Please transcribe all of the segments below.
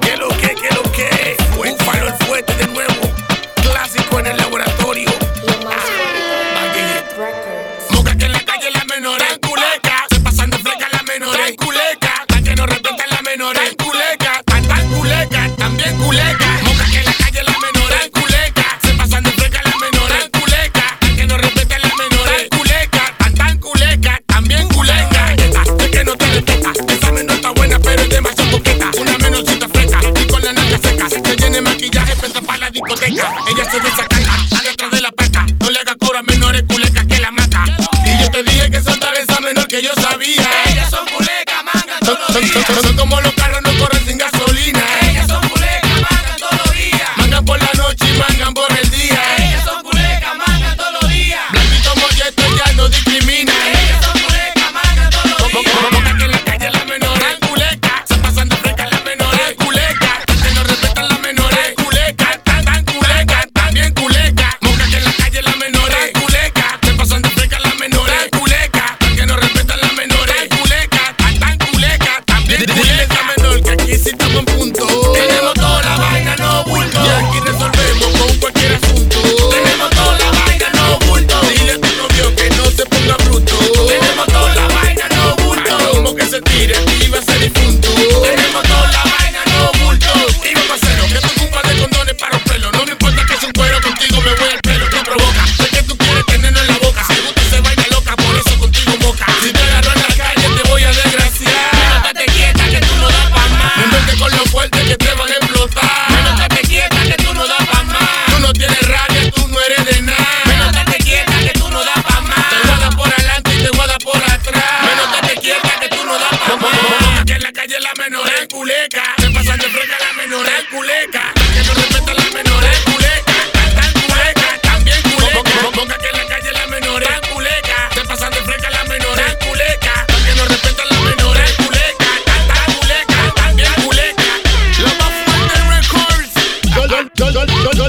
¿Qué lo que, qué lo que? Fue un fuerte de nuevo. Clásico en el laboratorio. Ah, Moca que en la calle la menores. viaje, prendo para la discoteca. Ella se desacae en punto.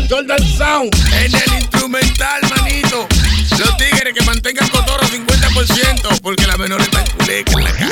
Jordan Sound. En el instrumental, manito. Los tigres que mantengan cotorro 50%, porque la menor está en culeca en la calle.